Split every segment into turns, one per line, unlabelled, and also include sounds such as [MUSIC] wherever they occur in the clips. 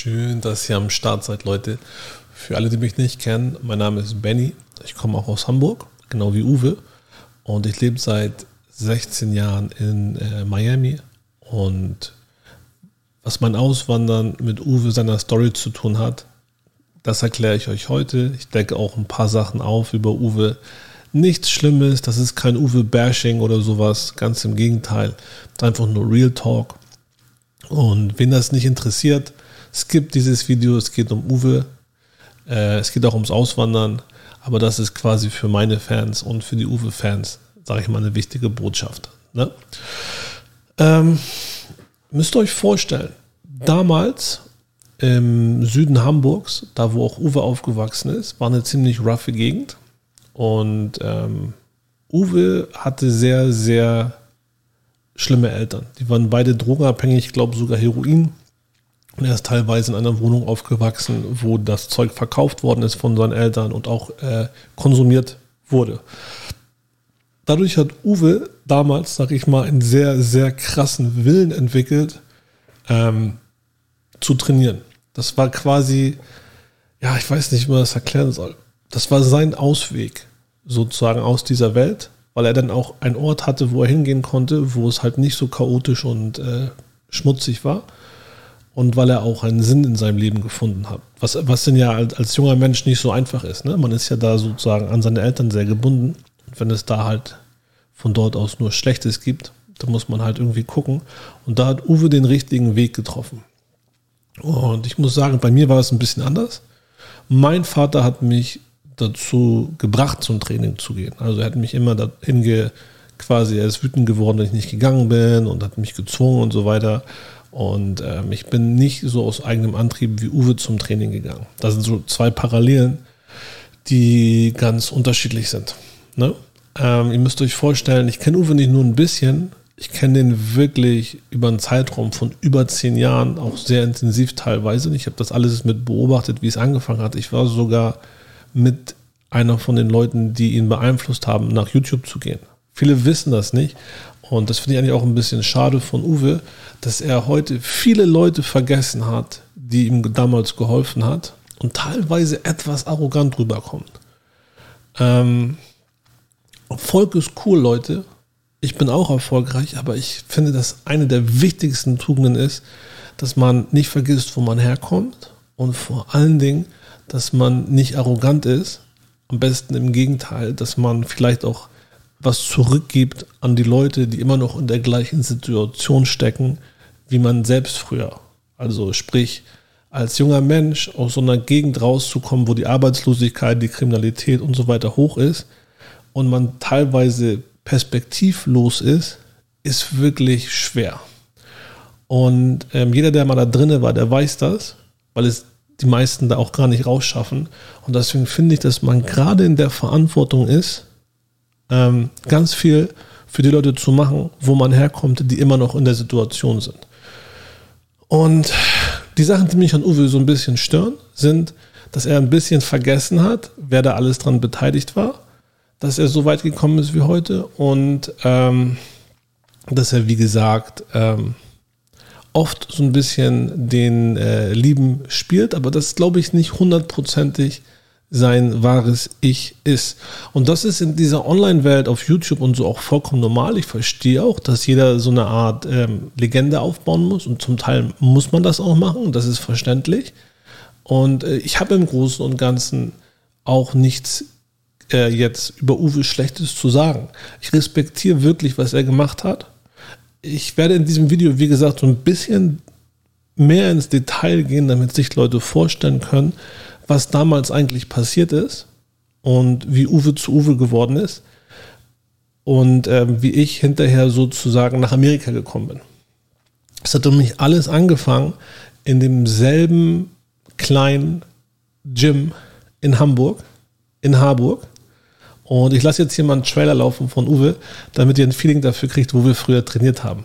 Schön, dass ihr am Start seid, Leute. Für alle, die mich nicht kennen, mein Name ist Benny. Ich komme auch aus Hamburg, genau wie Uwe. Und ich lebe seit 16 Jahren in äh, Miami. Und was mein Auswandern mit Uwe seiner Story zu tun hat, das erkläre ich euch heute. Ich decke auch ein paar Sachen auf über Uwe. Nichts Schlimmes, das ist kein Uwe-Bashing oder sowas. Ganz im Gegenteil. Einfach nur Real Talk. Und wen das nicht interessiert, skippt dieses Video. Es geht um Uwe. Äh, es geht auch ums Auswandern. Aber das ist quasi für meine Fans und für die Uwe-Fans, sage ich mal, eine wichtige Botschaft. Ne? Ähm, müsst ihr euch vorstellen, damals im Süden Hamburgs, da wo auch Uwe aufgewachsen ist, war eine ziemlich roughe Gegend. Und ähm, Uwe hatte sehr, sehr schlimme Eltern. Die waren beide drogenabhängig, ich glaube sogar Heroin. Er ist teilweise in einer Wohnung aufgewachsen, wo das Zeug verkauft worden ist von seinen Eltern und auch äh, konsumiert wurde. Dadurch hat Uwe damals, sag ich mal, einen sehr, sehr krassen Willen entwickelt, ähm, zu trainieren. Das war quasi, ja, ich weiß nicht, wie man das erklären soll. Das war sein Ausweg sozusagen aus dieser Welt, weil er dann auch einen Ort hatte, wo er hingehen konnte, wo es halt nicht so chaotisch und äh, schmutzig war und weil er auch einen Sinn in seinem Leben gefunden hat. Was, was denn ja als, als junger Mensch nicht so einfach ist. Ne? Man ist ja da sozusagen an seine Eltern sehr gebunden. Und wenn es da halt von dort aus nur Schlechtes gibt, dann muss man halt irgendwie gucken. Und da hat Uwe den richtigen Weg getroffen. Und ich muss sagen, bei mir war es ein bisschen anders. Mein Vater hat mich dazu gebracht, zum Training zu gehen. Also er hat mich immer dahin ge, quasi, er ist wütend geworden, dass ich nicht gegangen bin und hat mich gezwungen und so weiter. Und ähm, ich bin nicht so aus eigenem Antrieb wie Uwe zum Training gegangen. Das sind so zwei Parallelen, die ganz unterschiedlich sind. Ne? Ähm, ihr müsst euch vorstellen, ich kenne Uwe nicht nur ein bisschen, ich kenne den wirklich über einen Zeitraum von über zehn Jahren, auch sehr intensiv teilweise. Ich habe das alles mit beobachtet, wie es angefangen hat. Ich war sogar mit einer von den Leuten, die ihn beeinflusst haben, nach YouTube zu gehen. Viele wissen das nicht, und das finde ich eigentlich auch ein bisschen schade von Uwe, dass er heute viele Leute vergessen hat, die ihm damals geholfen hat und teilweise etwas arrogant rüberkommt. Ähm, Erfolg ist cool, Leute. Ich bin auch erfolgreich, aber ich finde, dass eine der wichtigsten Tugenden ist, dass man nicht vergisst, wo man herkommt und vor allen Dingen, dass man nicht arrogant ist. Am besten im Gegenteil, dass man vielleicht auch was zurückgibt an die Leute, die immer noch in der gleichen Situation stecken, wie man selbst früher. Also sprich, als junger Mensch aus so einer Gegend rauszukommen, wo die Arbeitslosigkeit, die Kriminalität und so weiter hoch ist und man teilweise perspektivlos ist, ist wirklich schwer. Und ähm, jeder, der mal da drinne war, der weiß das, weil es die meisten da auch gar nicht rausschaffen. Und deswegen finde ich, dass man gerade in der Verantwortung ist, ähm, ganz viel für die Leute zu machen, wo man herkommt, die immer noch in der Situation sind. Und die Sachen, die mich an Uwe so ein bisschen stören, sind, dass er ein bisschen vergessen hat, wer da alles dran beteiligt war, dass er so weit gekommen ist wie heute und ähm, dass er, wie gesagt, ähm, oft so ein bisschen den äh, Lieben spielt, aber das glaube ich nicht hundertprozentig sein wahres Ich ist. Und das ist in dieser Online-Welt auf YouTube und so auch vollkommen normal. Ich verstehe auch, dass jeder so eine Art ähm, Legende aufbauen muss und zum Teil muss man das auch machen, das ist verständlich. Und äh, ich habe im Großen und Ganzen auch nichts äh, jetzt über Uwe Schlechtes zu sagen. Ich respektiere wirklich, was er gemacht hat. Ich werde in diesem Video, wie gesagt, so ein bisschen mehr ins Detail gehen, damit sich Leute vorstellen können, was damals eigentlich passiert ist und wie Uwe zu Uwe geworden ist und äh, wie ich hinterher sozusagen nach Amerika gekommen bin. Es hat um mich alles angefangen in demselben kleinen Gym in Hamburg, in Harburg. Und ich lasse jetzt hier mal einen Trailer laufen von Uwe, damit ihr ein Feeling dafür kriegt, wo wir früher trainiert haben.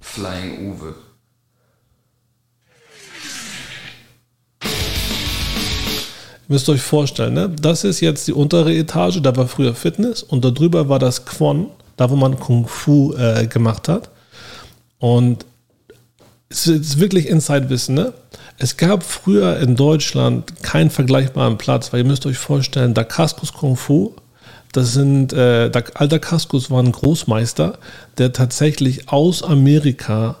Flying Uwe.
Ihr müsst euch vorstellen, ne? das ist jetzt die untere Etage, da war früher Fitness und darüber war das Kwon, da wo man Kung Fu äh, gemacht hat. Und es ist wirklich Inside-Wissen, ne? Es gab früher in Deutschland keinen vergleichbaren Platz, weil ihr müsst euch vorstellen, Dacascos Kung Fu, das sind, äh, Alter Cascos war ein Großmeister, der tatsächlich aus Amerika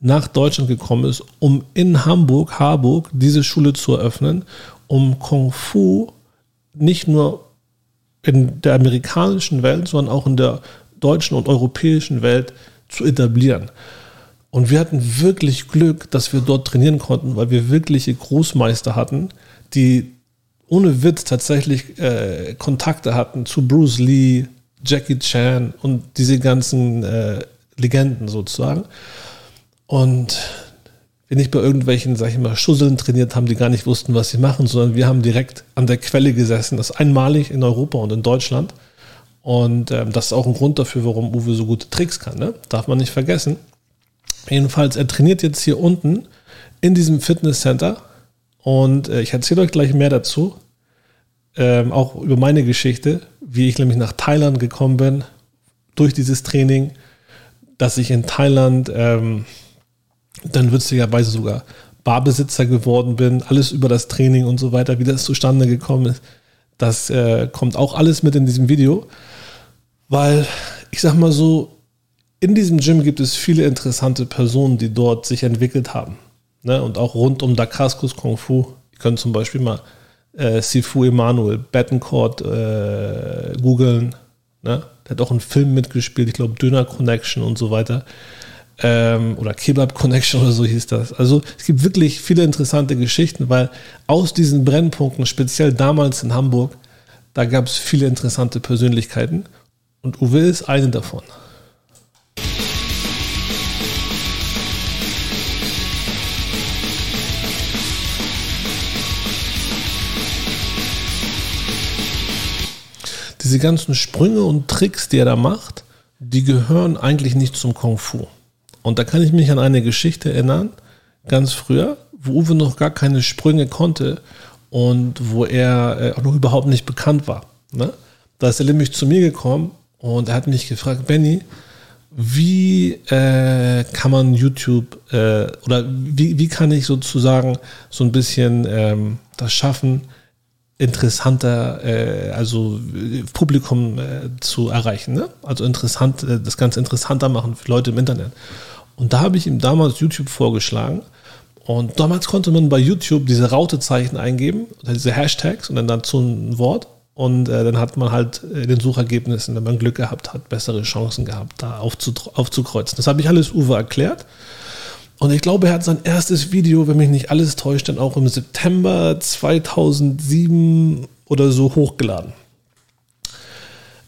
nach Deutschland gekommen ist, um in Hamburg, Harburg, diese Schule zu eröffnen, um Kung Fu nicht nur in der amerikanischen Welt, sondern auch in der deutschen und europäischen Welt zu etablieren. Und wir hatten wirklich Glück, dass wir dort trainieren konnten, weil wir wirkliche Großmeister hatten, die ohne Witz tatsächlich äh, Kontakte hatten zu Bruce Lee, Jackie Chan und diese ganzen äh, Legenden sozusagen. Und wir nicht bei irgendwelchen, sag ich mal, Schusseln trainiert haben, die gar nicht wussten, was sie machen, sondern wir haben direkt an der Quelle gesessen. Das ist einmalig in Europa und in Deutschland. Und ähm, das ist auch ein Grund dafür, warum Uwe so gute Tricks kann. Ne? Darf man nicht vergessen. Jedenfalls, er trainiert jetzt hier unten in diesem Fitnesscenter. Und äh, ich erzähle euch gleich mehr dazu. Ähm, auch über meine Geschichte, wie ich nämlich nach Thailand gekommen bin durch dieses Training, dass ich in Thailand ähm, dann witzigerweise sogar Barbesitzer geworden bin, alles über das Training und so weiter, wie das zustande gekommen ist. Das äh, kommt auch alles mit in diesem Video, weil ich sag mal so, in diesem Gym gibt es viele interessante Personen, die dort sich entwickelt haben. Ne? Und auch rund um Dacascos Kung Fu. Ihr könnt zum Beispiel mal äh, Sifu Emanuel, Bettencourt äh, googeln. Ne? Der hat auch einen Film mitgespielt, ich glaube Döner Connection und so weiter ähm, oder Kebab Connection oder so hieß das. Also es gibt wirklich viele interessante Geschichten, weil aus diesen Brennpunkten, speziell damals in Hamburg, da gab es viele interessante Persönlichkeiten und Uwe ist eine davon. Diese ganzen Sprünge und Tricks, die er da macht, die gehören eigentlich nicht zum Kung Fu. Und da kann ich mich an eine Geschichte erinnern, ganz früher, wo Uwe noch gar keine Sprünge konnte und wo er äh, auch noch überhaupt nicht bekannt war. Ne? Da ist er nämlich zu mir gekommen und er hat mich gefragt, Benny, wie äh, kann man YouTube äh, oder wie, wie kann ich sozusagen so ein bisschen ähm, das schaffen, interessanter, äh, also Publikum äh, zu erreichen. Ne? Also interessant, äh, das Ganze interessanter machen für Leute im Internet. Und da habe ich ihm damals YouTube vorgeschlagen. Und damals konnte man bei YouTube diese Rautezeichen eingeben, diese Hashtags und dann dazu ein Wort. Und äh, dann hat man halt in den Suchergebnissen, wenn man Glück gehabt hat, bessere Chancen gehabt, da aufzukreuzen. Das habe ich alles Uwe erklärt. Und ich glaube, er hat sein erstes Video, wenn mich nicht alles täuscht, dann auch im September 2007 oder so hochgeladen.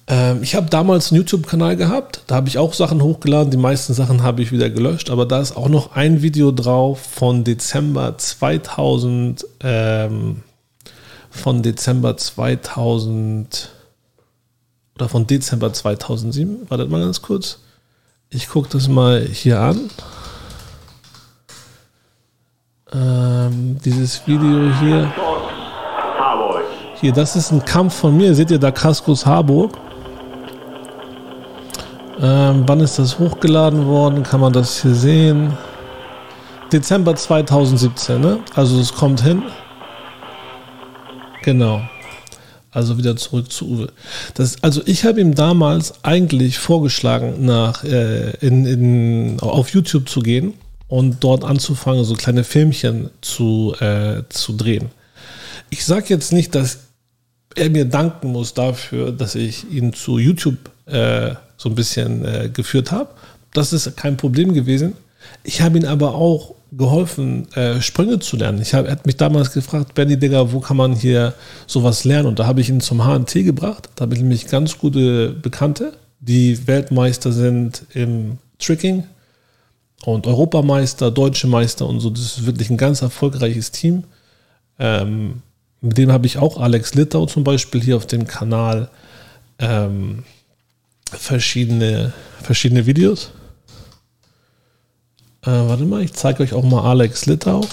Ähm, ich habe damals einen YouTube-Kanal gehabt, da habe ich auch Sachen hochgeladen, die meisten Sachen habe ich wieder gelöscht, aber da ist auch noch ein Video drauf von Dezember 2000, ähm, von Dezember 2000 oder von Dezember 2007. Wartet mal ganz kurz. Ich gucke das mal hier an. Ähm, dieses Video hier. Hier, das ist ein Kampf von mir. Seht ihr da Kaskos Harburg? Ähm, wann ist das hochgeladen worden? Kann man das hier sehen? Dezember 2017, ne? Also es kommt hin. Genau. Also wieder zurück zu Uwe. Das, also ich habe ihm damals eigentlich vorgeschlagen, nach äh, in, in, auf YouTube zu gehen und dort anzufangen, so kleine Filmchen zu, äh, zu drehen. Ich sage jetzt nicht, dass er mir danken muss dafür, dass ich ihn zu YouTube äh, so ein bisschen äh, geführt habe. Das ist kein Problem gewesen. Ich habe ihm aber auch geholfen, äh, Sprünge zu lernen. Ich hab, er hat mich damals gefragt, Benny Digger, wo kann man hier sowas lernen? Und da habe ich ihn zum HNT gebracht. Da habe ich nämlich ganz gute Bekannte, die Weltmeister sind im Tricking und Europameister, Deutsche Meister und so. Das ist wirklich ein ganz erfolgreiches Team. Ähm, mit dem habe ich auch Alex Littau zum Beispiel hier auf dem Kanal. Ähm, verschiedene, verschiedene Videos. Äh, warte mal, ich zeige euch auch mal Alex Littau.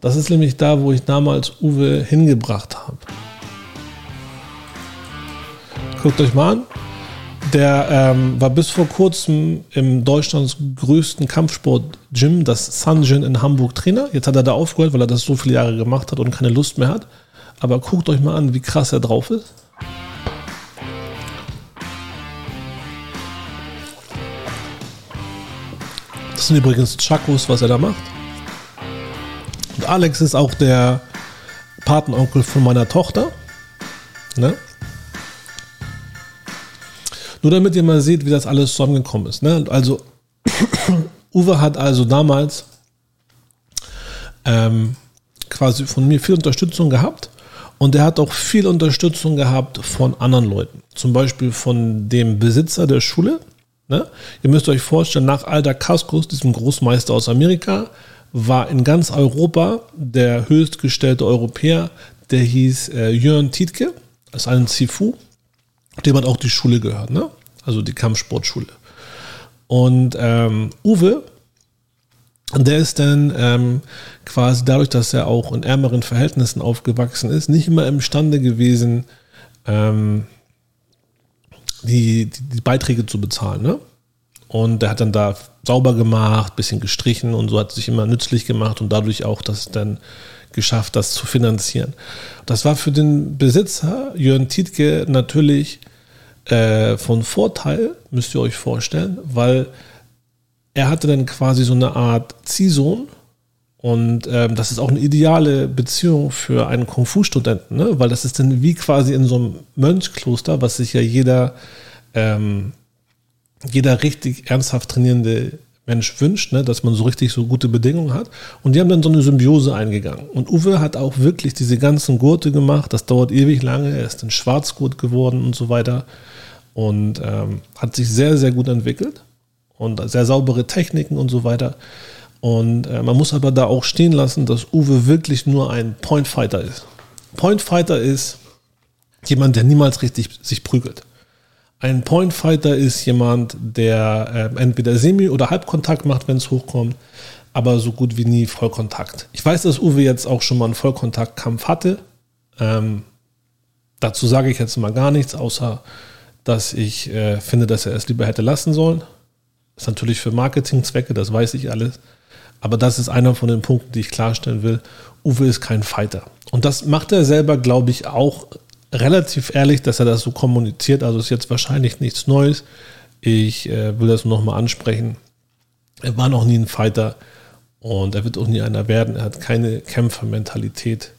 Das ist nämlich da, wo ich damals Uwe hingebracht habe. Guckt euch mal an. der ähm, war bis vor kurzem im Deutschlands größten Kampfsport-Gym, das Sun Gym in Hamburg, Trainer. Jetzt hat er da aufgehört, weil er das so viele Jahre gemacht hat und keine Lust mehr hat. Aber guckt euch mal an, wie krass er drauf ist. Das sind übrigens Chakos, was er da macht. Und Alex ist auch der Patenonkel von meiner Tochter. Ne? Nur damit ihr mal seht, wie das alles zusammengekommen ist. Ne? Also, [COUGHS] Uwe hat also damals ähm, quasi von mir viel Unterstützung gehabt und er hat auch viel Unterstützung gehabt von anderen Leuten. Zum Beispiel von dem Besitzer der Schule. Ne? Ihr müsst euch vorstellen, nach Alter Cascos, diesem Großmeister aus Amerika, war in ganz Europa der höchstgestellte Europäer, der hieß äh, Jörn Tietke, das ist ein Sifu, dem hat auch die Schule gehört, ne? also die Kampfsportschule. Und ähm, Uwe, der ist dann ähm, quasi dadurch, dass er auch in ärmeren Verhältnissen aufgewachsen ist, nicht immer imstande gewesen, ähm, die, die, die, Beiträge zu bezahlen. Ne? Und der hat dann da sauber gemacht, bisschen gestrichen und so hat sich immer nützlich gemacht und dadurch auch das dann geschafft, das zu finanzieren. Das war für den Besitzer Jörn Tietke natürlich äh, von Vorteil, müsst ihr euch vorstellen, weil er hatte dann quasi so eine Art Ziehsohn und ähm, das ist auch eine ideale Beziehung für einen Kung-Fu-Studenten, ne? weil das ist dann wie quasi in so einem Mönchskloster, was sich ja jeder, ähm, jeder richtig ernsthaft trainierende Mensch wünscht, ne? dass man so richtig so gute Bedingungen hat. Und die haben dann so eine Symbiose eingegangen. Und Uwe hat auch wirklich diese ganzen Gurte gemacht. Das dauert ewig lange. Er ist ein Schwarzgurt geworden und so weiter. Und ähm, hat sich sehr, sehr gut entwickelt. Und sehr saubere Techniken und so weiter. Und äh, man muss aber da auch stehen lassen, dass Uwe wirklich nur ein Point Fighter ist. Point Fighter ist jemand, der niemals richtig sich prügelt. Ein Point Fighter ist jemand, der äh, entweder Semi- oder Halbkontakt macht, wenn es hochkommt, aber so gut wie nie Vollkontakt. Ich weiß, dass Uwe jetzt auch schon mal einen Vollkontaktkampf hatte. Ähm, dazu sage ich jetzt mal gar nichts, außer dass ich äh, finde, dass er es lieber hätte lassen sollen. Ist natürlich für Marketingzwecke, das weiß ich alles. Aber das ist einer von den Punkten, die ich klarstellen will. Uwe ist kein Fighter. Und das macht er selber, glaube ich, auch relativ ehrlich, dass er das so kommuniziert. Also ist jetzt wahrscheinlich nichts Neues. Ich äh, will das nochmal ansprechen. Er war noch nie ein Fighter und er wird auch nie einer werden. Er hat keine Kämpfermentalität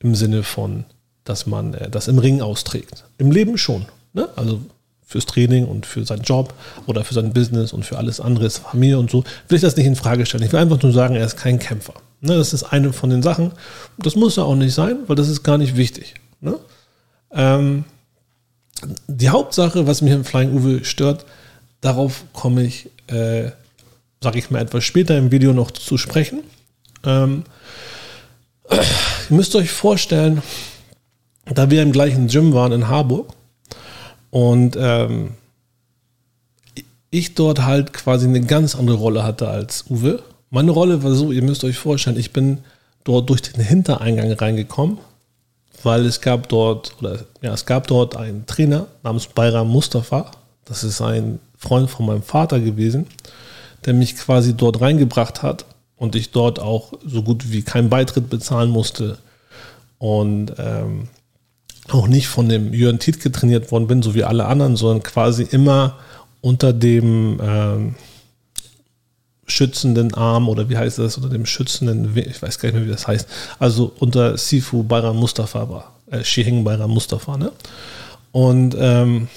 im Sinne von, dass man äh, das im Ring austrägt. Im Leben schon. Ne? Also fürs Training und für seinen Job oder für sein Business und für alles andere, Familie und so, will ich das nicht in Frage stellen. Ich will einfach nur sagen, er ist kein Kämpfer. Ne, das ist eine von den Sachen. Das muss er auch nicht sein, weil das ist gar nicht wichtig. Ne? Ähm, die Hauptsache, was mich im Flying Uwe stört, darauf komme ich, äh, sage ich mal, etwas später im Video noch zu sprechen. Ähm, ihr müsst euch vorstellen, da wir im gleichen Gym waren in Harburg, und ähm, ich dort halt quasi eine ganz andere Rolle hatte als Uwe. Meine Rolle war so, ihr müsst euch vorstellen, ich bin dort durch den Hintereingang reingekommen, weil es gab dort, oder ja, es gab dort einen Trainer namens Bayram Mustafa. Das ist ein Freund von meinem Vater gewesen, der mich quasi dort reingebracht hat und ich dort auch so gut wie keinen Beitritt bezahlen musste. Und ähm, auch nicht von dem Jörn Tietke trainiert worden bin, so wie alle anderen, sondern quasi immer unter dem ähm, schützenden Arm oder wie heißt das, unter dem schützenden, ich weiß gar nicht mehr, wie das heißt, also unter Sifu Bayram Mustafa war, äh, Shiheng Bayram Mustafa, ne? Und ähm,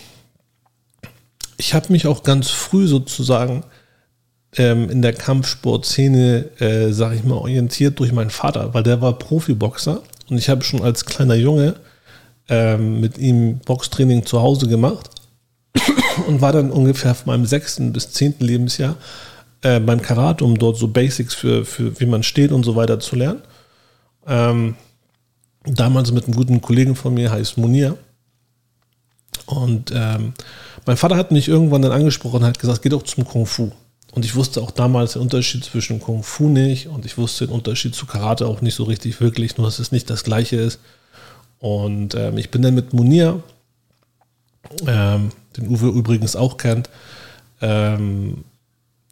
ich habe mich auch ganz früh sozusagen ähm, in der Kampfsportszene, äh, sag ich mal, orientiert durch meinen Vater, weil der war Profiboxer und ich habe schon als kleiner Junge ähm, mit ihm Boxtraining zu Hause gemacht und war dann ungefähr von meinem sechsten bis zehnten Lebensjahr äh, beim Karate, um dort so Basics für, für wie man steht und so weiter zu lernen. Ähm, damals mit einem guten Kollegen von mir, heißt Munir. Und ähm, mein Vater hat mich irgendwann dann angesprochen und hat gesagt, geh doch zum Kung Fu. Und ich wusste auch damals den Unterschied zwischen Kung Fu nicht und ich wusste den Unterschied zu Karate auch nicht so richtig wirklich, nur dass es nicht das gleiche ist. Und ähm, ich bin dann mit Munir ähm, den Uwe übrigens auch kennt, ähm,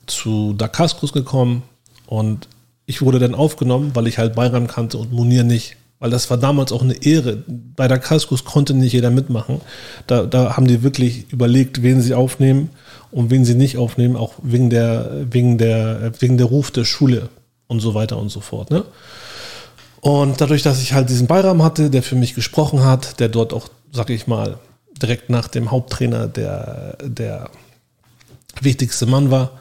zu Dacascos gekommen und ich wurde dann aufgenommen, weil ich halt Bayram kannte und Munir nicht. Weil das war damals auch eine Ehre. Bei der Kaskus konnte nicht jeder mitmachen. Da, da haben die wirklich überlegt, wen sie aufnehmen und wen sie nicht aufnehmen, auch wegen der, wegen der, wegen der Ruf der Schule und so weiter und so fort. Ne? Und dadurch, dass ich halt diesen Bayram hatte, der für mich gesprochen hat, der dort auch, sag ich mal, direkt nach dem Haupttrainer der, der wichtigste Mann war,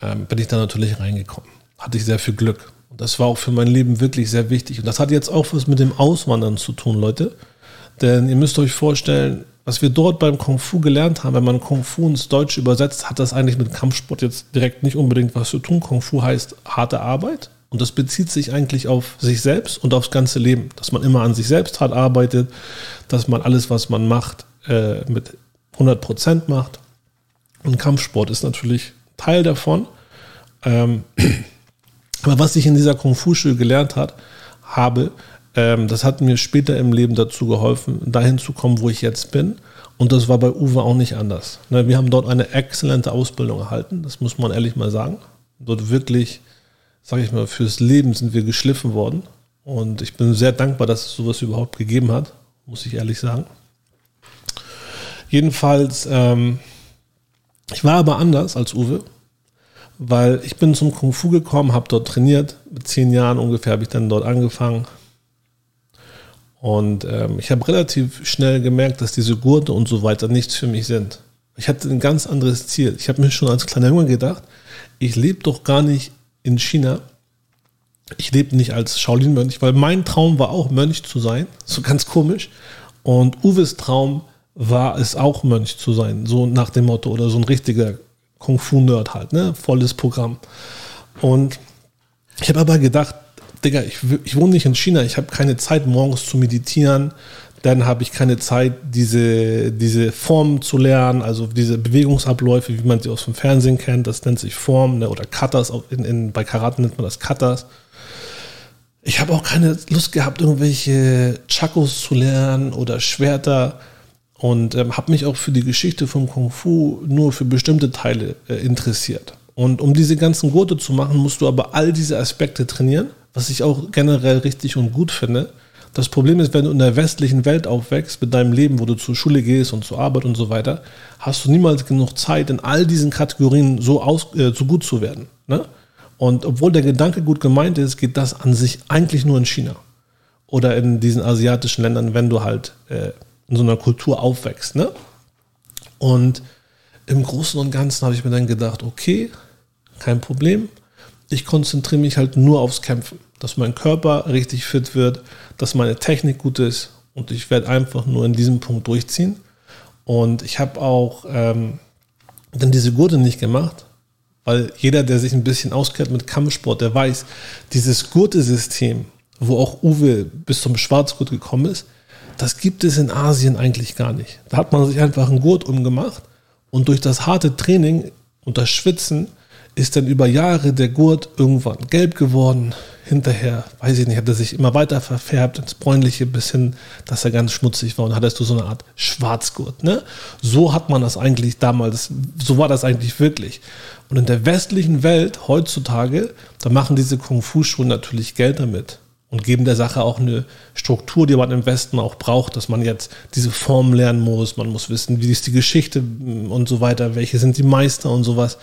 ähm, bin ich da natürlich reingekommen. Hatte ich sehr viel Glück. Und das war auch für mein Leben wirklich sehr wichtig. Und das hat jetzt auch was mit dem Auswandern zu tun, Leute. Denn ihr müsst euch vorstellen, was wir dort beim Kung Fu gelernt haben, wenn man Kung Fu ins Deutsche übersetzt, hat das eigentlich mit Kampfsport jetzt direkt nicht unbedingt was zu tun. Kung Fu heißt harte Arbeit und das bezieht sich eigentlich auf sich selbst und aufs ganze Leben. Dass man immer an sich selbst hart arbeitet, dass man alles, was man macht, äh, mit 100 Prozent macht. Und Kampfsport ist natürlich Teil davon. Ähm, [CLEARS THROAT] aber was ich in dieser Kung Fu-Schule gelernt hat, habe, ähm, das hat mir später im Leben dazu geholfen, dahin zu kommen, wo ich jetzt bin. Und das war bei Uwe auch nicht anders. Ne, wir haben dort eine exzellente Ausbildung erhalten, das muss man ehrlich mal sagen. Dort wirklich, sage ich mal, fürs Leben sind wir geschliffen worden. Und ich bin sehr dankbar, dass es sowas überhaupt gegeben hat, muss ich ehrlich sagen. Jedenfalls, ähm, ich war aber anders als Uwe, weil ich bin zum Kung Fu gekommen, habe dort trainiert. Mit zehn Jahren ungefähr habe ich dann dort angefangen. Und ähm, ich habe relativ schnell gemerkt, dass diese Gurte und so weiter nichts für mich sind. Ich hatte ein ganz anderes Ziel. Ich habe mir schon als kleiner Junge gedacht, ich lebe doch gar nicht in China. Ich lebe nicht als Shaolin-Mönch, weil mein Traum war auch Mönch zu sein. So ganz komisch. Und Uwes Traum war es auch Mönch zu sein. So nach dem Motto oder so ein richtiger Kung Fu-Nerd halt, ne? Volles Programm. Und ich habe aber gedacht, Digga, ich, ich wohne nicht in China, ich habe keine Zeit, morgens zu meditieren. Dann habe ich keine Zeit, diese, diese Formen zu lernen, also diese Bewegungsabläufe, wie man sie aus dem Fernsehen kennt. Das nennt sich Form ne? oder Katas. In, in, bei Karate nennt man das Katas. Ich habe auch keine Lust gehabt, irgendwelche Chakos zu lernen oder Schwerter und ähm, habe mich auch für die Geschichte vom Kung Fu nur für bestimmte Teile äh, interessiert. Und um diese ganzen Gurte zu machen, musst du aber all diese Aspekte trainieren, was ich auch generell richtig und gut finde. Das Problem ist, wenn du in der westlichen Welt aufwächst, mit deinem Leben, wo du zur Schule gehst und zur Arbeit und so weiter, hast du niemals genug Zeit, in all diesen Kategorien so, aus, äh, so gut zu werden. Ne? Und obwohl der Gedanke gut gemeint ist, geht das an sich eigentlich nur in China oder in diesen asiatischen Ländern, wenn du halt äh, in so einer Kultur aufwächst. Ne? Und im Großen und Ganzen habe ich mir dann gedacht, okay, kein Problem. Ich konzentriere mich halt nur aufs Kämpfen, dass mein Körper richtig fit wird, dass meine Technik gut ist und ich werde einfach nur in diesem Punkt durchziehen. Und ich habe auch ähm, dann diese Gurte nicht gemacht, weil jeder, der sich ein bisschen auskennt mit Kampfsport, der weiß, dieses Gurtesystem, wo auch Uwe bis zum Schwarzgurt gekommen ist, das gibt es in Asien eigentlich gar nicht. Da hat man sich einfach einen Gurt umgemacht und durch das harte Training und das Schwitzen ist dann über Jahre der Gurt irgendwann gelb geworden. Hinterher, weiß ich nicht, hat er sich immer weiter verfärbt ins Bräunliche bis hin, dass er ganz schmutzig war und hattest du so eine Art Schwarzgurt. Ne? So hat man das eigentlich damals, so war das eigentlich wirklich. Und in der westlichen Welt heutzutage, da machen diese Kung-Fu-Schulen natürlich Geld damit und geben der Sache auch eine Struktur, die man im Westen auch braucht, dass man jetzt diese Form lernen muss, man muss wissen, wie ist die Geschichte und so weiter, welche sind die Meister und sowas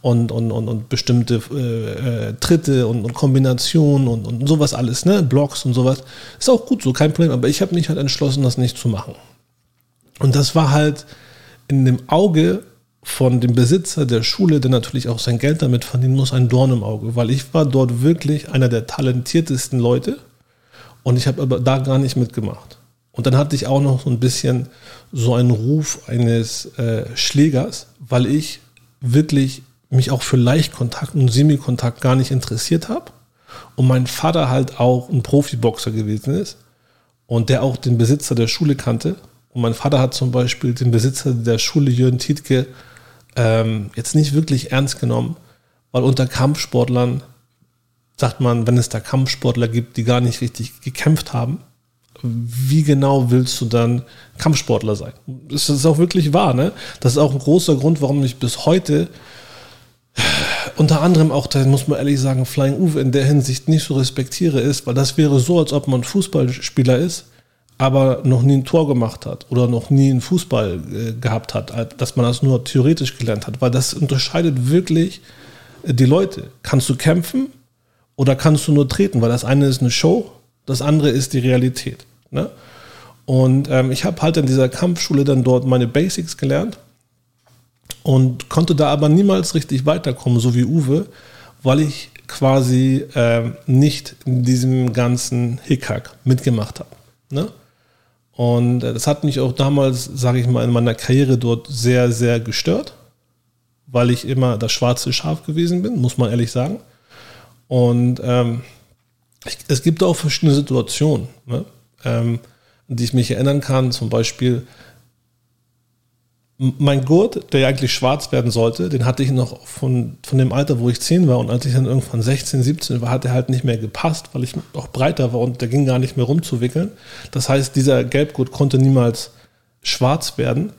und, und, und, und bestimmte äh, äh, Tritte und, und Kombinationen und, und sowas alles, ne, Blocks und sowas. Ist auch gut so, kein Problem, aber ich habe mich halt entschlossen, das nicht zu machen. Und das war halt in dem Auge von dem Besitzer der Schule, der natürlich auch sein Geld damit verdienen muss, ein Dorn im Auge, weil ich war dort wirklich einer der talentiertesten Leute und ich habe aber da gar nicht mitgemacht. Und dann hatte ich auch noch so ein bisschen so einen Ruf eines äh, Schlägers, weil ich wirklich mich auch für Leichtkontakt und Semikontakt gar nicht interessiert habe und mein Vater halt auch ein Profiboxer gewesen ist und der auch den Besitzer der Schule kannte. Und mein Vater hat zum Beispiel den Besitzer der Schule Jürgen Tietke ähm, jetzt nicht wirklich ernst genommen, weil unter Kampfsportlern sagt man, wenn es da Kampfsportler gibt, die gar nicht richtig gekämpft haben, wie genau willst du dann Kampfsportler sein? Das ist auch wirklich wahr, ne? Das ist auch ein großer Grund, warum ich bis heute unter anderem auch, da muss man ehrlich sagen, Flying Uwe in der Hinsicht nicht so respektiere, ist, weil das wäre so, als ob man Fußballspieler ist, aber noch nie ein Tor gemacht hat oder noch nie einen Fußball äh, gehabt hat, dass man das nur theoretisch gelernt hat, weil das unterscheidet wirklich äh, die Leute. Kannst du kämpfen oder kannst du nur treten? Weil das eine ist eine Show, das andere ist die Realität. Ne? Und ähm, ich habe halt in dieser Kampfschule dann dort meine Basics gelernt und konnte da aber niemals richtig weiterkommen, so wie Uwe, weil ich quasi äh, nicht in diesem ganzen Hickhack mitgemacht habe. Ne? Und äh, das hat mich auch damals, sage ich mal, in meiner Karriere dort sehr, sehr gestört, weil ich immer das schwarze Schaf gewesen bin, muss man ehrlich sagen. Und ähm, es gibt auch verschiedene Situationen, ne? ähm, die ich mich erinnern kann. Zum Beispiel mein Gurt, der eigentlich schwarz werden sollte, den hatte ich noch von, von dem Alter, wo ich 10 war. Und als ich dann irgendwann 16, 17 war, hat er halt nicht mehr gepasst, weil ich auch breiter war und der ging gar nicht mehr rumzuwickeln. Das heißt, dieser Gelbgurt konnte niemals schwarz werden.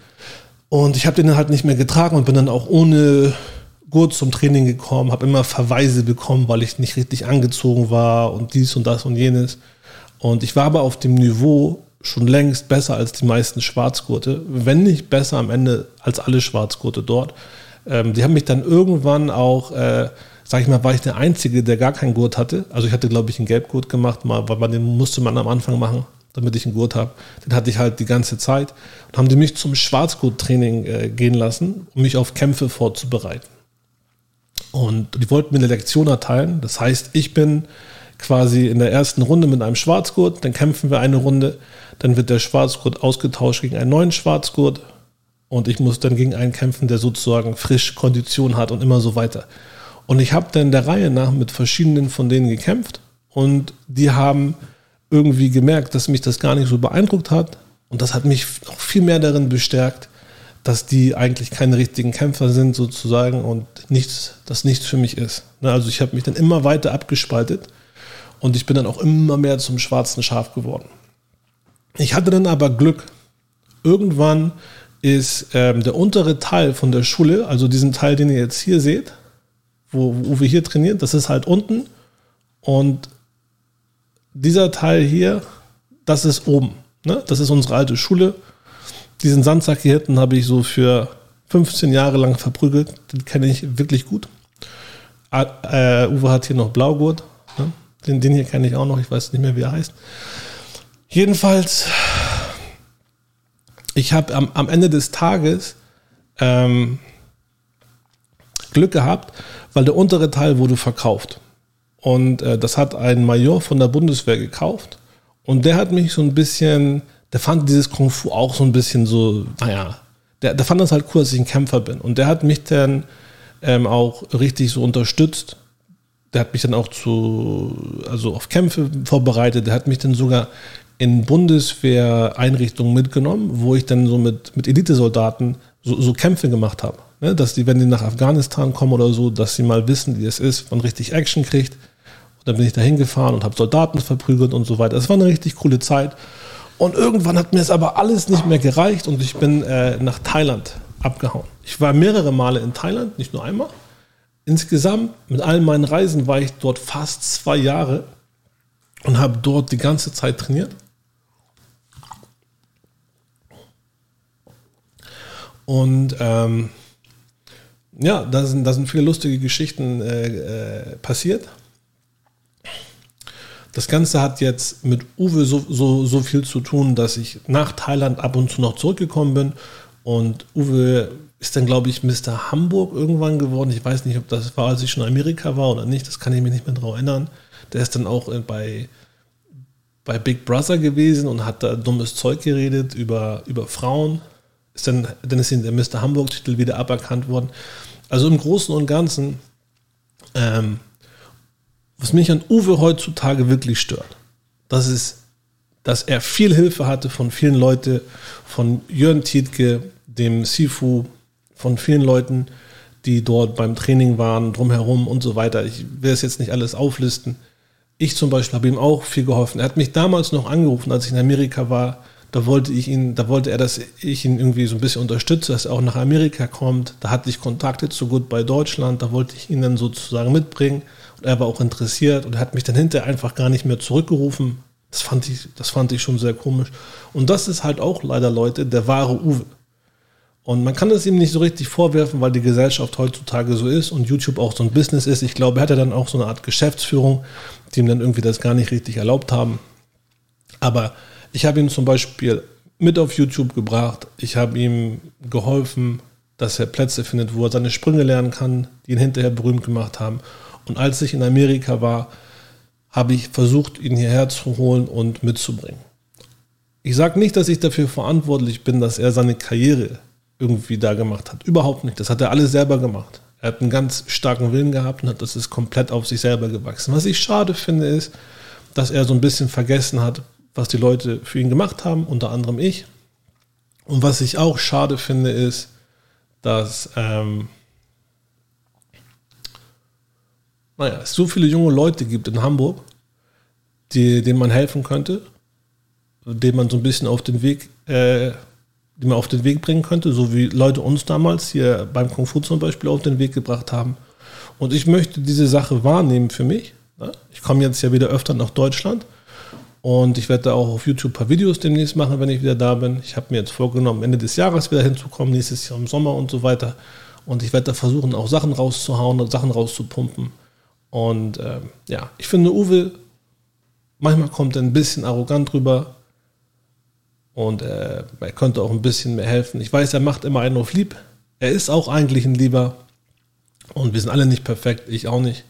Und ich habe den halt nicht mehr getragen und bin dann auch ohne Gurt zum Training gekommen, habe immer Verweise bekommen, weil ich nicht richtig angezogen war und dies und das und jenes. Und ich war aber auf dem Niveau schon längst besser als die meisten Schwarzgurte, wenn nicht besser am Ende als alle Schwarzgurte dort. Ähm, die haben mich dann irgendwann auch, äh, sag ich mal, war ich der Einzige, der gar keinen Gurt hatte. Also ich hatte, glaube ich, einen Gelbgurt gemacht, mal, weil man den musste man am Anfang machen, damit ich einen Gurt habe. Den hatte ich halt die ganze Zeit. Und haben die mich zum Schwarzgurt-Training äh, gehen lassen, um mich auf Kämpfe vorzubereiten. Und die wollten mir eine Lektion erteilen. Das heißt, ich bin quasi in der ersten Runde mit einem Schwarzgurt, dann kämpfen wir eine Runde, dann wird der Schwarzgurt ausgetauscht gegen einen neuen Schwarzgurt und ich muss dann gegen einen kämpfen, der sozusagen frisch Kondition hat und immer so weiter. Und ich habe dann der Reihe nach mit verschiedenen von denen gekämpft und die haben irgendwie gemerkt, dass mich das gar nicht so beeindruckt hat und das hat mich noch viel mehr darin bestärkt, dass die eigentlich keine richtigen Kämpfer sind sozusagen und nichts, das nichts für mich ist. Ne, also ich habe mich dann immer weiter abgespaltet und ich bin dann auch immer mehr zum schwarzen Schaf geworden. Ich hatte dann aber Glück. Irgendwann ist ähm, der untere Teil von der Schule, also diesen Teil, den ihr jetzt hier seht, wo, wo wir hier trainieren, das ist halt unten. Und dieser Teil hier, das ist oben. Ne? Das ist unsere alte Schule. Diesen Sandsack hier hinten habe ich so für 15 Jahre lang verprügelt. Den kenne ich wirklich gut. Äh, Uwe hat hier noch Blaugurt. Ne? Den, den hier kenne ich auch noch. Ich weiß nicht mehr, wie er heißt. Jedenfalls, ich habe am, am, Ende des Tages ähm, Glück gehabt, weil der untere Teil wurde verkauft. Und äh, das hat ein Major von der Bundeswehr gekauft. Und der hat mich so ein bisschen der fand dieses Kung Fu auch so ein bisschen so, naja, der, der fand das halt cool, dass ich ein Kämpfer bin. Und der hat mich dann ähm, auch richtig so unterstützt. Der hat mich dann auch zu, also auf Kämpfe vorbereitet. Der hat mich dann sogar in Bundeswehreinrichtungen mitgenommen, wo ich dann so mit, mit Elitesoldaten so, so Kämpfe gemacht habe. Ne? Dass die, wenn die nach Afghanistan kommen oder so, dass sie mal wissen, wie es ist, man richtig Action kriegt. Und dann bin ich da hingefahren und habe Soldaten verprügelt und so weiter. Es war eine richtig coole Zeit. Und irgendwann hat mir es aber alles nicht mehr gereicht und ich bin äh, nach Thailand abgehauen. Ich war mehrere Male in Thailand, nicht nur einmal. Insgesamt mit all meinen Reisen war ich dort fast zwei Jahre und habe dort die ganze Zeit trainiert. Und ähm, ja, da sind, da sind viele lustige Geschichten äh, äh, passiert. Das Ganze hat jetzt mit Uwe so, so, so viel zu tun, dass ich nach Thailand ab und zu noch zurückgekommen bin. Und Uwe ist dann, glaube ich, Mr. Hamburg irgendwann geworden. Ich weiß nicht, ob das war, als ich schon in Amerika war oder nicht. Das kann ich mich nicht mehr daran erinnern. Der ist dann auch bei, bei Big Brother gewesen und hat da dummes Zeug geredet über, über Frauen. Ist dann, dann ist der Mr. Hamburg-Titel wieder aberkannt worden. Also im Großen und Ganzen ähm, was mich an Uwe heutzutage wirklich stört, das ist, dass er viel Hilfe hatte von vielen Leuten, von Jörn Tietke, dem Sifu, von vielen Leuten, die dort beim Training waren, drumherum und so weiter. Ich will es jetzt nicht alles auflisten. ich zum Beispiel habe ihm auch viel geholfen. Er hat mich damals noch angerufen, als ich in Amerika war. Da wollte ich ihn, da wollte er, dass ich ihn irgendwie so ein bisschen unterstütze, dass er auch nach Amerika kommt. Da hatte ich Kontakte zu gut bei Deutschland, da wollte ich ihn dann sozusagen mitbringen. Und er war auch interessiert und er hat mich dann hinterher einfach gar nicht mehr zurückgerufen. Das fand ich, das fand ich schon sehr komisch. Und das ist halt auch leider, Leute, der wahre Uwe. Und man kann es ihm nicht so richtig vorwerfen, weil die Gesellschaft heutzutage so ist und YouTube auch so ein Business ist. Ich glaube, er hatte dann auch so eine Art Geschäftsführung, die ihm dann irgendwie das gar nicht richtig erlaubt haben. Aber ich habe ihn zum Beispiel mit auf YouTube gebracht. Ich habe ihm geholfen, dass er Plätze findet, wo er seine Sprünge lernen kann, die ihn hinterher berühmt gemacht haben. Und als ich in Amerika war, habe ich versucht, ihn hierher zu holen und mitzubringen. Ich sage nicht, dass ich dafür verantwortlich bin, dass er seine Karriere irgendwie da gemacht hat. Überhaupt nicht. Das hat er alles selber gemacht. Er hat einen ganz starken Willen gehabt und hat, das ist komplett auf sich selber gewachsen. Was ich schade finde, ist, dass er so ein bisschen vergessen hat, was die Leute für ihn gemacht haben, unter anderem ich. Und was ich auch schade finde, ist, dass ähm, naja, es so viele junge Leute gibt in Hamburg, die, denen man helfen könnte, denen man so ein bisschen auf den Weg, äh, die man auf den Weg bringen könnte, so wie Leute uns damals hier beim Kung Fu zum Beispiel auf den Weg gebracht haben. Und ich möchte diese Sache wahrnehmen für mich. Ne? Ich komme jetzt ja wieder öfter nach Deutschland und ich werde da auch auf YouTube ein paar Videos demnächst machen, wenn ich wieder da bin. Ich habe mir jetzt vorgenommen, Ende des Jahres wieder hinzukommen, nächstes Jahr im Sommer und so weiter. Und ich werde da versuchen, auch Sachen rauszuhauen und Sachen rauszupumpen. Und äh, ja, ich finde, Uwe, manchmal kommt er ein bisschen arrogant rüber. Und äh, er könnte auch ein bisschen mehr helfen. Ich weiß, er macht immer einen auf lieb. Er ist auch eigentlich ein Lieber. Und wir sind alle nicht perfekt, ich auch nicht.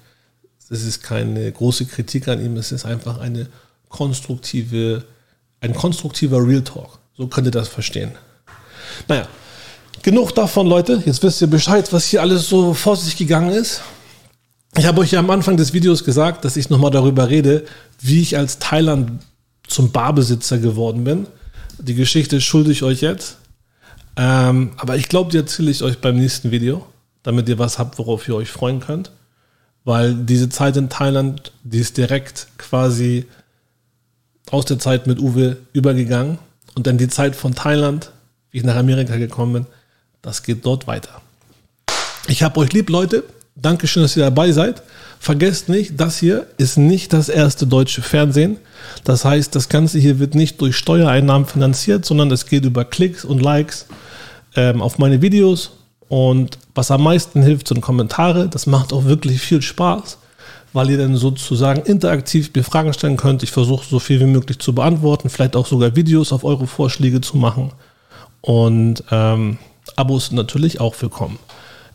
Es ist keine große Kritik an ihm, es ist einfach eine konstruktive, ein konstruktiver Real Talk. So könnt ihr das verstehen. Naja, genug davon, Leute. Jetzt wisst ihr Bescheid, was hier alles so vor sich gegangen ist. Ich habe euch ja am Anfang des Videos gesagt, dass ich nochmal darüber rede, wie ich als Thailand zum Barbesitzer geworden bin. Die Geschichte schulde ich euch jetzt. Ähm, aber ich glaube, die erzähle ich euch beim nächsten Video, damit ihr was habt, worauf ihr euch freuen könnt. Weil diese Zeit in Thailand, die ist direkt quasi aus der Zeit mit Uwe übergegangen. Und dann die Zeit von Thailand, wie ich nach Amerika gekommen bin, das geht dort weiter. Ich habe euch lieb, Leute. Dankeschön, dass ihr dabei seid. Vergesst nicht, das hier ist nicht das erste deutsche Fernsehen. Das heißt, das Ganze hier wird nicht durch Steuereinnahmen finanziert, sondern es geht über Klicks und Likes ähm, auf meine Videos. Und was am meisten hilft, sind Kommentare. Das macht auch wirklich viel Spaß weil ihr dann sozusagen interaktiv mir Fragen stellen könnt. Ich versuche so viel wie möglich zu beantworten, vielleicht auch sogar Videos auf eure Vorschläge zu machen. Und ähm, Abos natürlich auch willkommen.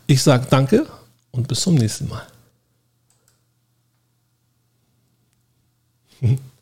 Ich sage danke und bis zum nächsten Mal. [LAUGHS]